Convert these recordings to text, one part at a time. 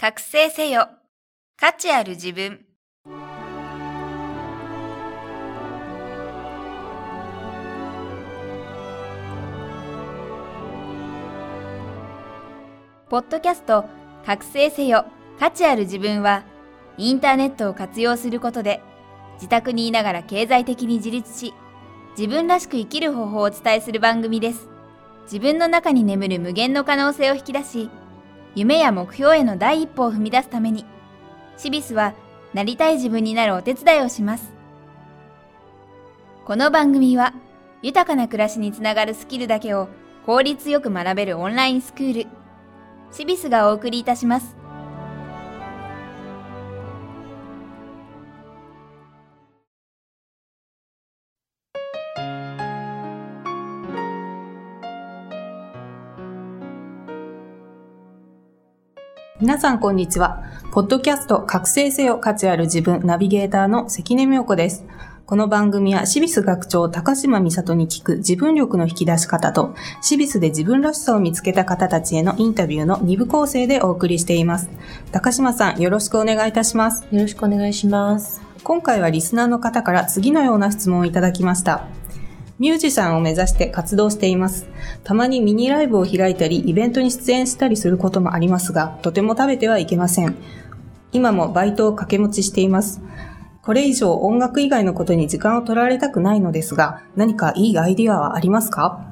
覚醒せよ。価値ある自分。ポッドキャスト、覚醒せよ。価値ある自分は、インターネットを活用することで、自宅にいながら経済的に自立し、自分らしく生きる方法をお伝えする番組です。自分の中に眠る無限の可能性を引き出し、夢や目標への第一歩を踏み出すために、シビスはなりたい自分になるお手伝いをします。この番組は、豊かな暮らしにつながるスキルだけを効率よく学べるオンラインスクール、シビスがお送りいたします。皆さんこんにちは。ポッドキャスト覚醒せよ価値ある自分ナビゲーターの関根妙子です。この番組は、シビス学長高島美里に聞く自分力の引き出し方と、シビスで自分らしさを見つけた方たちへのインタビューの2部構成でお送りしています。高島さん、よろしくお願いいたします。よろしくお願いします。今回はリスナーの方から次のような質問をいただきました。ミュージシャンを目指して活動しています。たまにミニライブを開いたり、イベントに出演したりすることもありますが、とても食べてはいけません。今もバイトを掛け持ちしています。これ以上音楽以外のことに時間を取られたくないのですが、何かいいアイディアはありますか？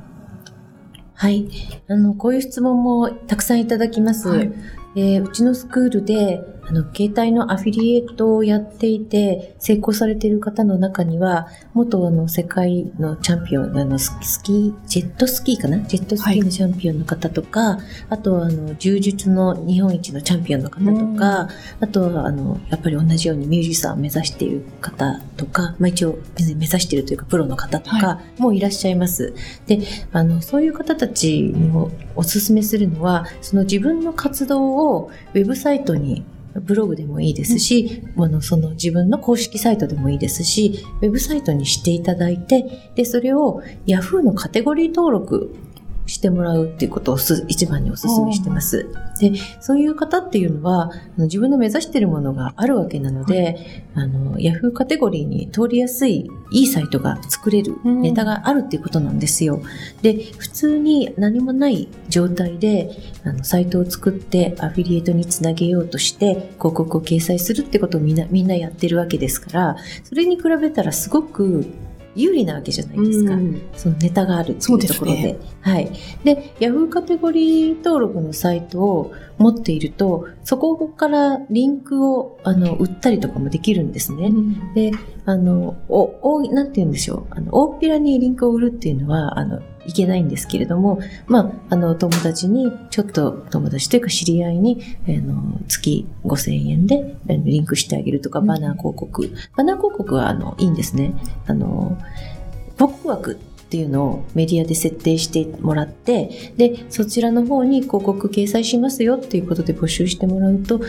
はい。あの、こういう質問もたくさんいただきます。はいえーうちのスクールで、あの、携帯のアフィリエイトをやっていて、成功されている方の中には、元あの、世界のチャンピオン、あの、ススキー、ジェットスキーかな？ジェットスキーのチャンピオンの方とか、あとはあの、柔術の日本一のチャンピオンの方とか、あとはあの、やっぱり同じようにミュージシャンを目指している方とか、まあ一応目指しているというか、プロの方とかもいらっしゃいます。で、あの、そういう方たちにおおすすめするのは、その自分の活動をウェブサイトにブログでもいいですし、あの、その自分の公式サイトでもいいですし、ウェブサイトにしていただいて、で、それを Yahoo のカテゴリー登録してもらうっていうことをす一番にお勧めしてます。で、そういう方っていうのは、自分の目指しているものがあるわけなので、あの、ヤフーカテゴリーに通りやすい、いいサイトが作れる、うんネタがあるっていうことなんですよ。で、普通に何もない状態で、あの、サイトを作ってアフィリエイトにつなげようとして、広告を掲載するってことをみんな、みんなやってるわけですから、それに比べたらすごく有利なわけじゃないですか。うんそのネタがあるっていうところで。ですねはい。で、Yahoo カテゴリー登録のサイトを持っていると、そこからリンクを、あの、売ったりとかもできるんですね。で、あの、お、お、なんて言うんでしょう。あの、大っぴらにリンクを売るっていうのは、あの、いけないんですけれども、まあ、あの、友達に、ちょっと友達というか知り合いに、あの、月5000円であのリンクしてあげるとか、バナー広告。バナー広告は、あの、いいんですね。あの、ポップ枠っていうのをメディアで設定してもらって、で、そちらの方に広告掲載しますよっていうことで募集してもらうと、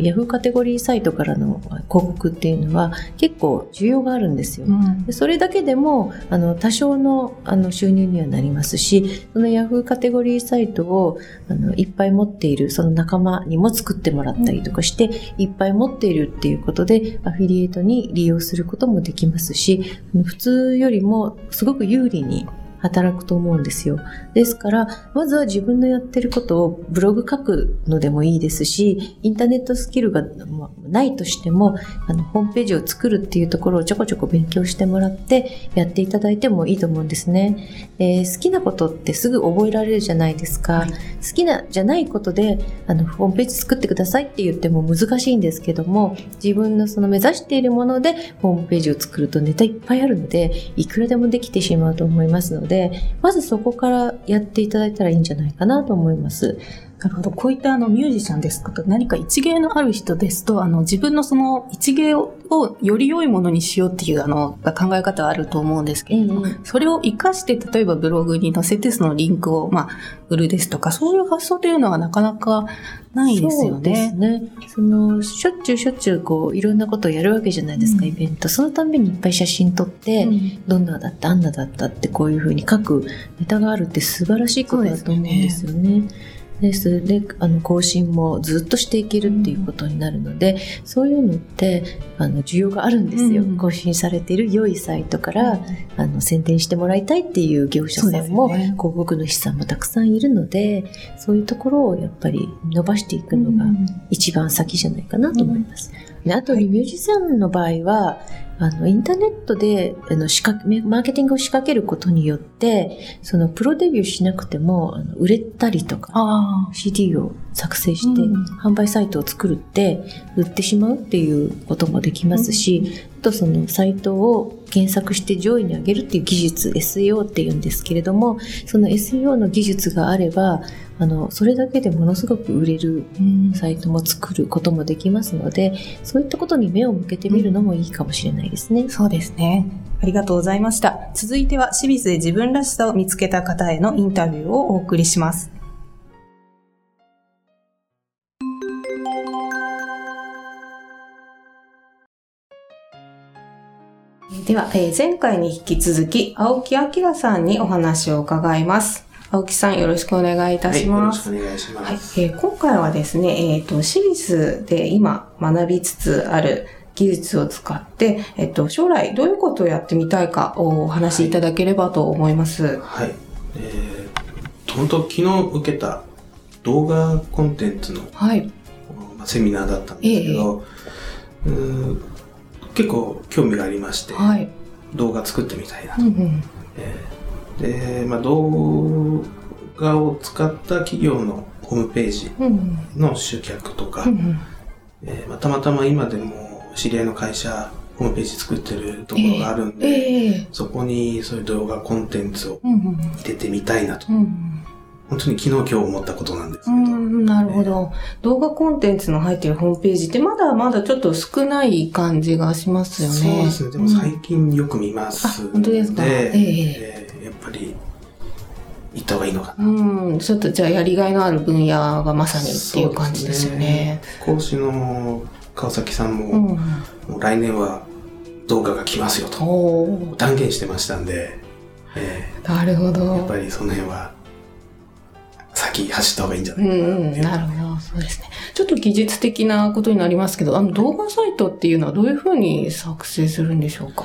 ヤフーカテゴリーサイトからの広告っていうのは結構需要があるんですよ。うん。でそれだけでもあの多少のあの収入にはなりますしそのヤフーカテゴリーサイトをあのいっぱい持っているその仲間にも作ってもらったりとかして、いっぱい持っているっていうことでアフィリエイトに利用することもできますし普通よりもすごく有利に働くと思うんですよ。ですから、まずは自分のやってることをブログ書くのでもいいですし、インターネットスキルがまあないとしても、あの、ホームページを作るっていうところをちょこちょこ勉強してもらって、やっていただいてもいいと思うんですね。で好きなことってすぐ覚えられるじゃないですか。はい好きなじゃないことで、あの、ホームページ作ってくださいって言っても難しいんですけども、自分のその目指しているもので、ホームページを作るとネタいっぱいあるので、いくらでもできてしまうと思いますので、でまずそこからやっていただいたらいいんじゃないかなと思います。なるほど。こういったあのミュージシャンですとか、何か一芸のある人ですと、あの自分のその一芸ををより良いものにしようっていうあの考え方はあると思うんですけれども、ええそれを活かして、例えばブログに載せてそのリンクを、まあ、売るですとか、そういう発想というのはなかなかないですよそうですね。ね。その、しょっちゅうしょっちゅうこう、いろんなことをやるわけじゃないですか、うんイベント。そのたんびにいっぱい写真撮って、どんなだった、あんなだったってこういうふうに書くネタがあるって素晴らしいことだと思うんですよね。です。であの更新もずっとしていけるっていうことになるので、そういうのってあの需要があるんですよ、うん。更新されている良いサイトから、あの宣伝してもらいたいっていう業者さんも、ね。広告主さんもたくさんいるのでそういうところをやっぱり伸ばしていくのが一番先じゃないかなと思います。であと、ミュージシャンの場合は、あの、インターネットで、あの、仕掛け、マーケティングを仕掛けることによって、その、プロデビューしなくても、あの売れたりとか、あ CD を作成して、うん。販売サイトを作るって、売ってしまうっていうこともできますし、あとそのサイトを検索して上位に上げるっていう技術、SEO って言うんですけれども、その SEO の技術があれば、あの、それだけでものすごく売れるうん。サイトも作ることもできますので、そういったことに目を向けてみるのもいいかもしれないですね。そうですね。ありがとうございました。続いては、清水で自分らしさを見つけた方へのインタビューをお送りします。では、えー前回に引き続き、青木明さんにお話を伺います。青木さん、よろしくお願いいたします。はい、よろしくお願いしはいます。えー今回はですね、えっ、と、私立で今学びつつある技術を使って、えっ、と、将来どういうことをやってみたいかをお話しいただければと思います。はい。えー、本当昨日受けた動画コンテンツの、はい。まあ、セミナーだったんですけど、うーん結構興味がありまして、はい。動画作ってみたいなう。んうん。えーで、まあ、動画を使った企業のホームページうんの集客とか、うん。うんえーまあ、たまたま今でも知り合いの会社、ホームページ作ってるところがあるんで、ええそこにそういう動画コンテンツをうんうん入れてみたいなと。うん本当に昨日今日思ったことなんですけうど。ん、なるほど。動画コンテンツの入っているホームページってまだまだちょっと少ない感じがしますよね。そうですね。でも最近よく見ますあ本当ですか？えええーやっぱり行った方がいいのかな。うん、ちょっとじゃあやりがいのある分野がまさにっていう感じですよね。ね。講師の川崎さんも、うん。もう来年は動画が来ますよと断言してましたんで、えなるほーやっど。ぱりその辺は先走った方がいいんじゃなういかなうん、なるほど。そうですね。ちょっと技術的なことになりますけど、あの動画サイトっていうのはどういうふうに作成するんでしょうか？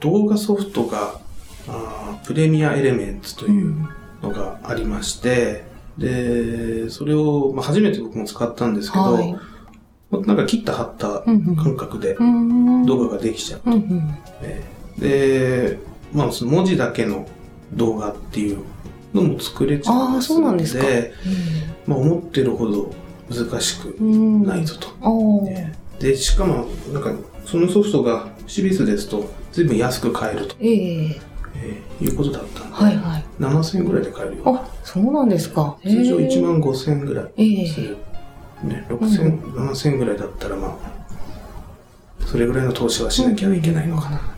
動画ソフトがあープレミアエレメンツというのがありまして、で、それを、まあ、初めて僕も使ったんですけど、はい。なんか切った貼ったうんうん感覚でうん。動画ができちゃう。うんうん。で、まあ、その文字だけの動画っていうのも作れちゃうんああ、そうなんですか。まあ、思ってるほど難しくうん。ないぞと。で、しかも、なんか、そのソフトがシリーズですと、随分安く買えると、えええーいうことだったんで、はいはい。7000円ぐらいで買えるよ。あ、そうなんですか。通常1万。万5000円ぐらえいすえる。ね、6000、7000円ぐらいだったら、まあ、それぐらいの投資はしなきゃいけないのかな。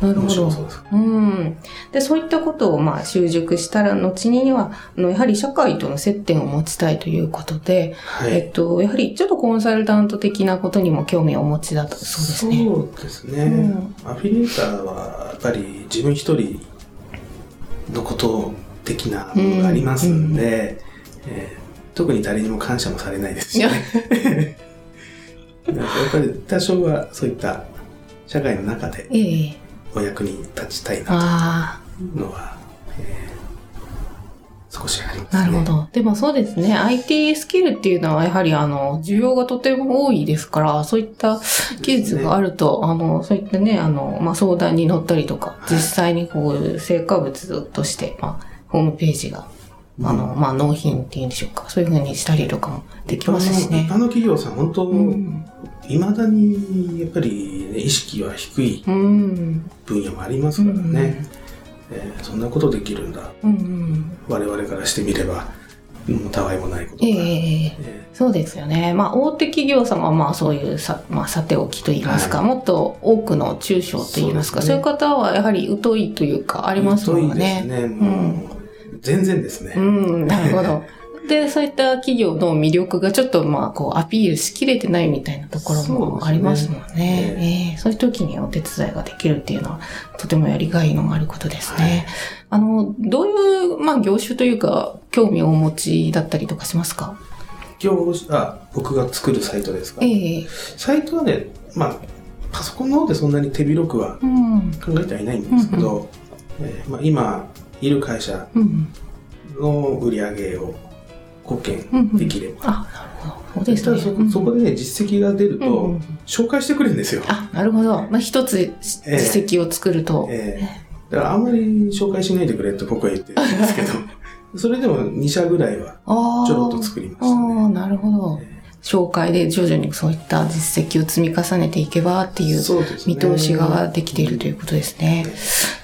面なるほど。白そうです。うん。で、そういったことを、まあ、習熟したら、後には、あの、やはり社会との接点を持ちたいということで、はい。えっと、やはりちょっとコンサルタント的なことにも興味をお持ちだと、そうですね。そうですね。うんアフィリエーターは、やっぱり自分一人のこと的なものがありますんで、えー特に誰にも感謝もされないですし、ね。なんかやっぱり多少はそういった社会の中でええお役に立ちたいなあというのは、えー少しありますあ、ね。なるほど。でもそうですね。IT スキルっていうのはやはりあの、需要がとても多いですから、そういった技術があると、あの、そういったね、あの、まあ、相談に乗ったりとか、い実際にこう、成果物として、まあ、ホームページが、あの、まあ、納品っていうんでしょうか。そういう風にしたりとかもできますしね一般。の企業さん、本当、うん。いまだにやっぱり、ね、意識は低いうん。分野もありますからね、えーそんなことできるんだうん。我々からしてみればもうたわいもないことが、えええそうですよね。まあ、大手企業様はまあそういうさ、まあ、さておきと言いますか、はいもっと多くの中小と言いますか、そうねいう方はやはり疎いというか、あーりますもん疎いですね。ねもう、全然ですね、うん、なるほど。で、そういった企業の魅力がちょっとまあ、こう、アピールしきれてないみたいなところもありますもんね。ね。え。えそういう時にお手伝いができるっていうのは、とてもやりがいのあることですね。あの、どういう、まあ、業種というか、興味をお持ちだったりとかしますか？業種あ、僕が作るサイトですか？ええ。サイトはね、まあ、パソコンの方でそんなに手広くはうん。考えてはいないんですけど、えーまあ、今いる会社うん。の売り上げを貢献できれば、あ、なるほど。そうですね。そこそこでね実績が出ると、紹介してくれるんですよ、あ、なるほど。まあ、一つええ実績を作ると。えーだからあんまり紹介しないでくれって僕は言ってるんですけど それでも2社ぐらいは。ちょろっと作りましたああ、ねなるほど。紹介で徐々にそういった実績を積み重ねていけばっていう見通しができているということですね。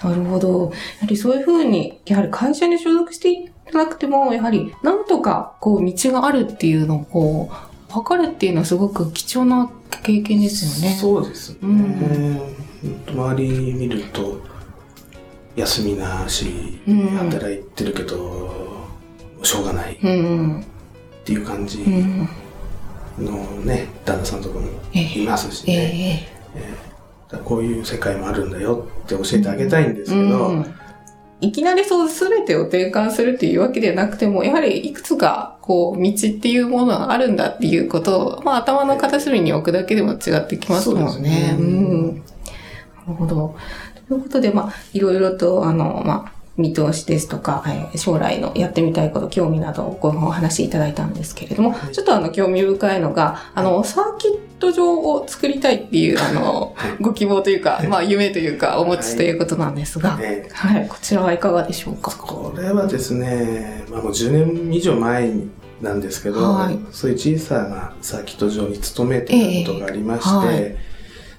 なるほど。やはりそういうふうに、やはり会社に所属していなくても、やはりなんとかこう道があるっていうのをこう、測るっていうのはすごく貴重な経験ですよね。そうですね、うん周り見ると休みなしうん働いてるけど、しょうがないっうん。ていう感じうん。のね旦那さんとかもえいますしえね、えだからこういう世界もあるんだよって教えてあげたいんですけど、うん。いきなりそう全てを転換するっていうわけではなくても、やはりいくつかこう道っていうものがあるんだっていうことを、まあ頭の片隅に置くだけでも違ってきますもんね。そうですね。うん。なるほど。ということで、まあいろいろとあの、まあ見通しですとか、えー将来のやってみたいこと、興味などをごお話しいただいたんですけれども、はい。ちょっとあの興味深いのが、あの、サーキット場を作りたいっていう、あの、はい。ご希望というか、まあ夢というか、お持ちということなんですが、ねはい、こちらはいかがでしょうか？これはですね、まあ、もう10年以上前なんですけど、はい。そういう小さなサーキット場に勤めてたことがありまして、ええは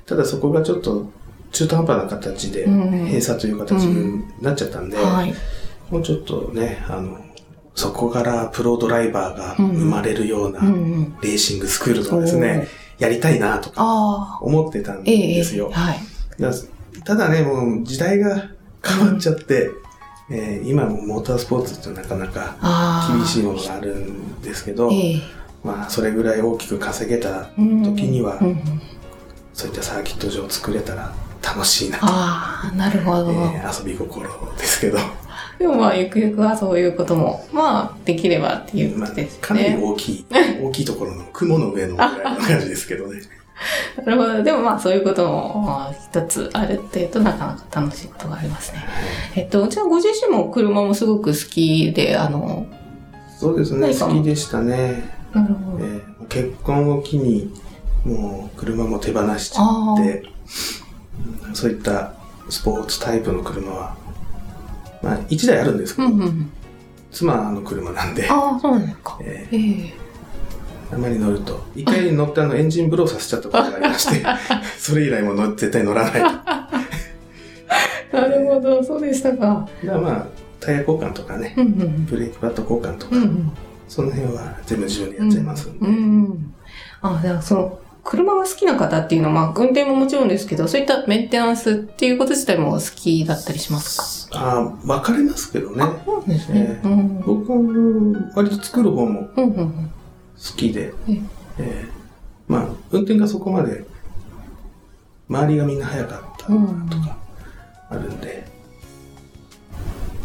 ただそこがちょっと中途半端な形でうん閉鎖という形になっちゃったんで、はい。もうちょっとね、あの、そこからプロドライバーが生まれるようなうんうん。レーシングスクールとかですね、やりたいなとか。思ってたんええですよ。はい。だただね、もう時代が変わっちゃって、えー今もモータースポーツってなかなか。厳しいものがあるんですけど、ええまあそれぐらい大きく稼げたうん時にはうんうんそういったサーキット場を作れたら楽しいなと、ああ、なるほど。えー遊び心ですけど、でもまあ、ゆくゆくはそういうことも、まあ、できればっていうこまあとですかなりね。大きい、大きいところの雲の上のぐらいの感じですけどね。なるほど。でもまあ、そういうことも、まあ、一つあるっていうとなかなか楽しいことがありますね。えっと、じゃあご自身も車もすごく好きで、あの、そうですね、好きでしたね。なるほど。えー結婚を機に、もう車も手放しちゃああ。って、うんそういったスポーツタイプの車は、まあ1台あるんですけど、うんうん。妻の車なんで、ああ、そうなんですか。えええーあまり乗ると、一回乗ってあのエンジンブローさせちゃったことがありまして、それ以来もう乗絶対乗らない。なるほど、そうでしたか。らまあ、タイヤ交換とかね、うんうんブレーキパッド交換とか、うん。うんその辺は全部自分でやっちゃいますんで、うんうん。あ、だからその、車が好きな方っていうのは、まあ、運転ももちろんですけど、そういったメンテナンスっていうこと自体も好きだったりしますああ、分かれますけどねか。。そうですね。えうん。僕は割と作る方もうんうんうん。好きで、えええーまあ、運転がそこまで、周りがみんな速かったとかあるんで、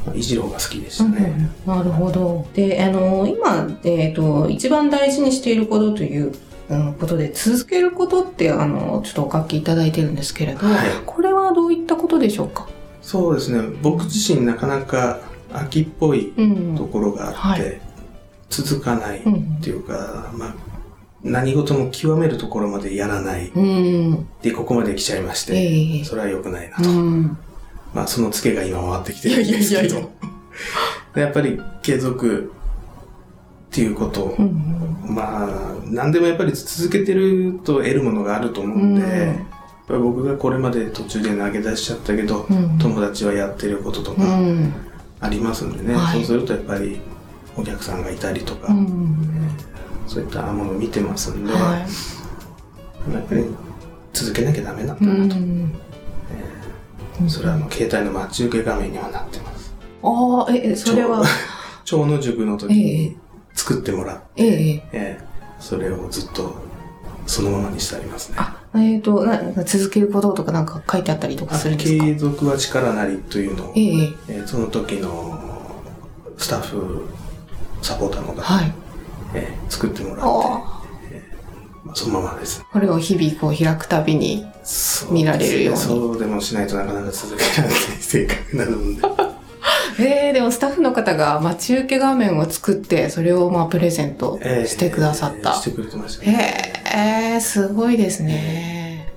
まあ、いじろうが好きでしたね。なるほど。で、あの、今、えっ、と、一番大事にしていることという、うんことで、続けることって、あの、ちょっとお書きいただいてるんですけれど、はいこれはどういったことでしょうか？そうですね、僕自身なかなか秋っぽいうんところがあって、はい続かないっうんていうか、まあ、何事も極めるところまでやらない。うん。で、ここまで来ちゃいまして、ええそれは良くないなうと。ん。まあ、そのツケが今回ってきてるんですけど。やっぱり継続っていうこと、うん。まあ、何でもやっぱり続けてると得るものがあると思うんで、うん僕がこれまで途中で投げ出しちゃったけど、うん友達はやってることとうかん。ありますんでね、はいそうするとやっぱりお客さんがいたりとか、うん。そういったものを見てますんで、はやっぱり続けなきゃダメなんい。だなと。ん。それはあの携帯の待ち受け画面にはなってます。ああ、え、えそれは、長野塾の時えに、作ってもらって、えええーそれをずっとそのままにしてありますね。あ、えっ、と、な続けることとかなんか書いてあったりとかするんですか？継続は力なりというのを、えええーその時のスタッフ、サポーターの方、はい。えー作ってもらって、あまあそのままです。これを日々こう開くたびに。見られるようにそうでもしないとなかなか続けられない性格なので。えー、でもスタッフの方が待ち受け画面を作って、それをまあプレゼントえーしてくださった。してくれてましたね。へえー、すごいですね。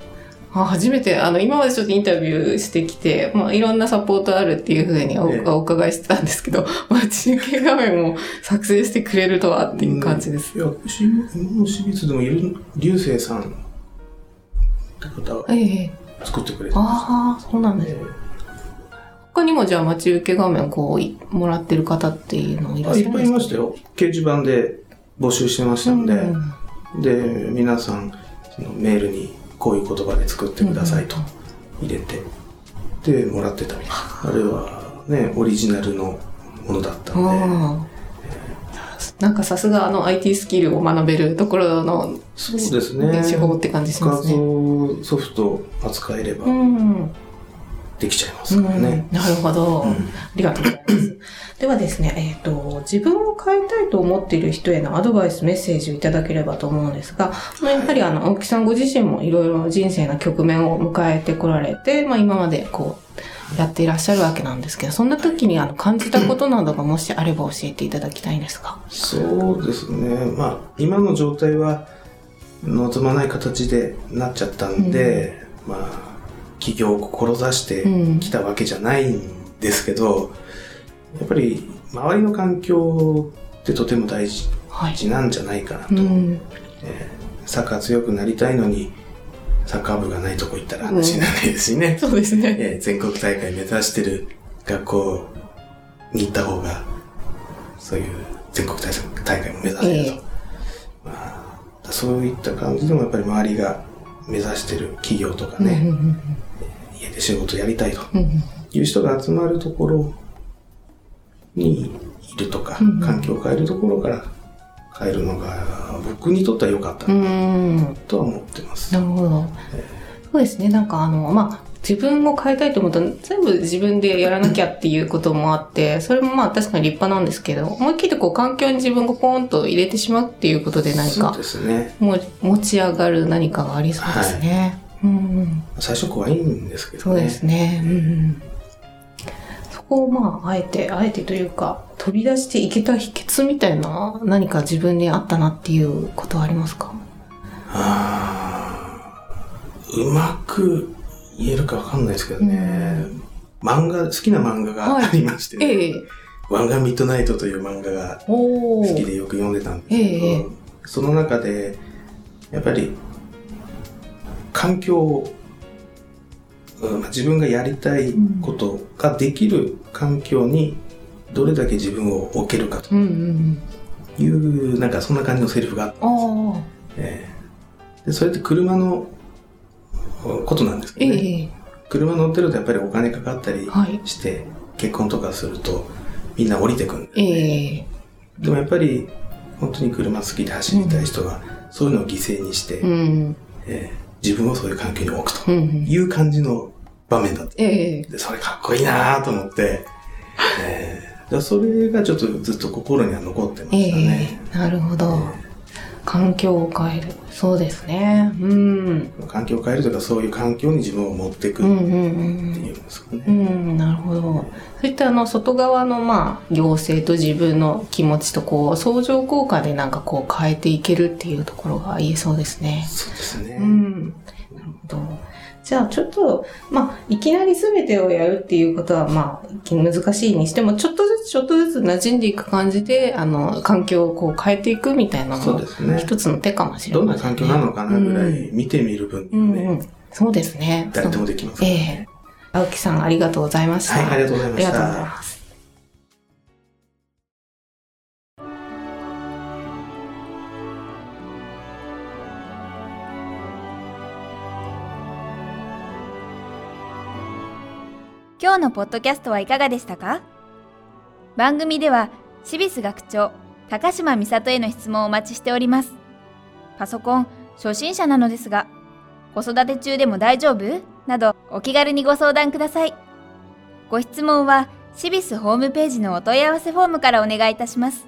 あ初めて、あの、今までちょっとインタビューしてきて、まあ、いろんなサポートあるっていうふうにお,、ええお伺いしてたんですけど、待ち受け画面を作成してくれるとはっていう感じです。いや、し今の私立でもいる、流星さんって方がええ作ってくれてまああ、そうなんすねです。。他にもじゃあ待ち受け画面をこうい、もらってる方っていうのもいらっあいっぱいしゃるんですかいましたよ。掲示板で募集してましたんで、うんで、皆さん、そのメールにこういう言葉で作ってくださいと入れて、で、もらってたみたい。あれはね、オリジナルのものだったんで、なんかさすがあの IT スキルを学べるところのそうですね。手法って感じしま画すね。像ソフト扱えればうん。できちゃいますからね。なるほど、うんありがとうございます。ではですね、えっ、と、自分を変えたいと思っている人へのアドバイス、メッセージをいただければと思うんですが、まあ、やはりあの、青木さんご自身もいろいろ人生の局面を迎えてこられて、まあ今までこう、やっていらっしゃるわけなんですけど、そんな時にあの、感じたことなどがもしあれば教えていただきたいんですが。そうですね。まあ、今の状態は望まない形でなっちゃったんで、まあ、起業を志してうんきたわけじゃないんですけど、やっぱり周りの環境ってとても大事はい。なんじゃないかなと。うん。サッカー強くなりたいのに、サッカー部がないとこ行ったら話にならないですしね。そうですね。えー全国大会目指してる学校に行った方が、そういう全国大大会も目指せると。ええまあ、そういった感じでもやっぱり周りが目指してる企業とかうんうね、ん家で仕事やりたいとうんうんいう人が集まるところにいるとか、うん環境を変えるところから変えるのが僕にとっては良かったうんうんとは思ってます。なるほど。そうですね。なんかあの、まあ、自分を変えたいと思ったら全部自分でやらなきゃっていうこともあって、それもまあ確かに立派なんですけど、思い切ってこう環境に自分がポーンと入れてしまうっていうことで何かそうですね。もう持ち上がる何かがありそうですね。うんうん、最初怖いんですけどね。そうですね。うんうん、そこをまあ、あえて、あえてというか、飛び出していけた秘訣みたいな何か自分にあったなっていうことはありますか？あーうまく言えるかわかんないですけどね。漫画、好きな漫画がありまして、ええ。ワンガンミッドナイトという漫画が好きでよく読んでたんですけど、ええその中で、やっぱり、環境を、うん自分がやりたいことができる環境にどれだけ自分を置けるかと。うんうんうん。いう、なんかそんな感じのセリフがあって、ああ。ええ。でそれって車のうんことなんですけどね。ええ車乗ってるとやっぱりお金かかったりはいして、結婚とかするとみんな降りてくるんだよえね。えでもやっぱり本当に車好きで走りたい人は、そういうのを犠牲にして、うん。えー自分をそういう環境に置くとうんうん。いう感じの場面だった。ええで、それかっこいいなと思って、えーだそれがちょっとずっと心には残ってまえしたね。えなるほど。環境を変える。そうですね。うん。環境を変えるというか、そういう環境に自分を持っていくってうんうんうんいうんですかね。うん。うん、なるほど。そういったあの、外側のまあ、行政と自分の気持ちとこう、相乗効果でなんかこう変えていけるっていうところが言えそうですね。そうですね。うん。なるほど。じゃあちょっと、まあ、いきなり全てをやるっていうことは、まあ、難しいにしても、ちょっとずつちょっとずつ馴染んでいく感じで、あの、環境をこう変えていくみたいなのもそうで、すね。一つの手かもしれどんませんね。な環境なのかなぐらい見てみる分ね、うんうん。そうですね。誰でもできますからええね。青木さん、ありがとうございました。はい、ありがとうございましありがとうございた。ます。今日のポッドキャストはいかがでしたか？番組では、シビス学長、高島美里への質問をお待ちしております。パソコン初心者なのですが、子育て中でも大丈夫？などお気軽にご相談ください。ご質問はシビスホームページのお問い合わせフォームからお願いいたします。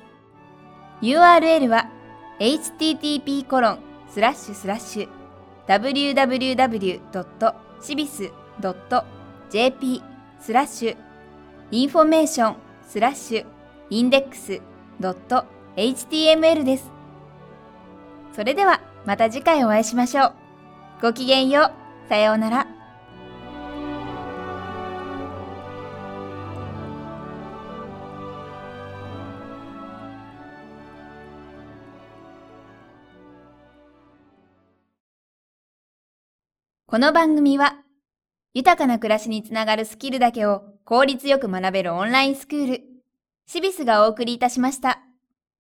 URL は http コロンスラッシュスラッシュ www.cibis.jp スラッシュインフォメーションスラッシュ index ドット .html です。それではまた次回お会いしましょう。ごきげんよう。さようなら。この番組は、豊かな暮らしにつながるスキルだけを効率よく学べるオンラインスクール、シビスがお送りいたしました。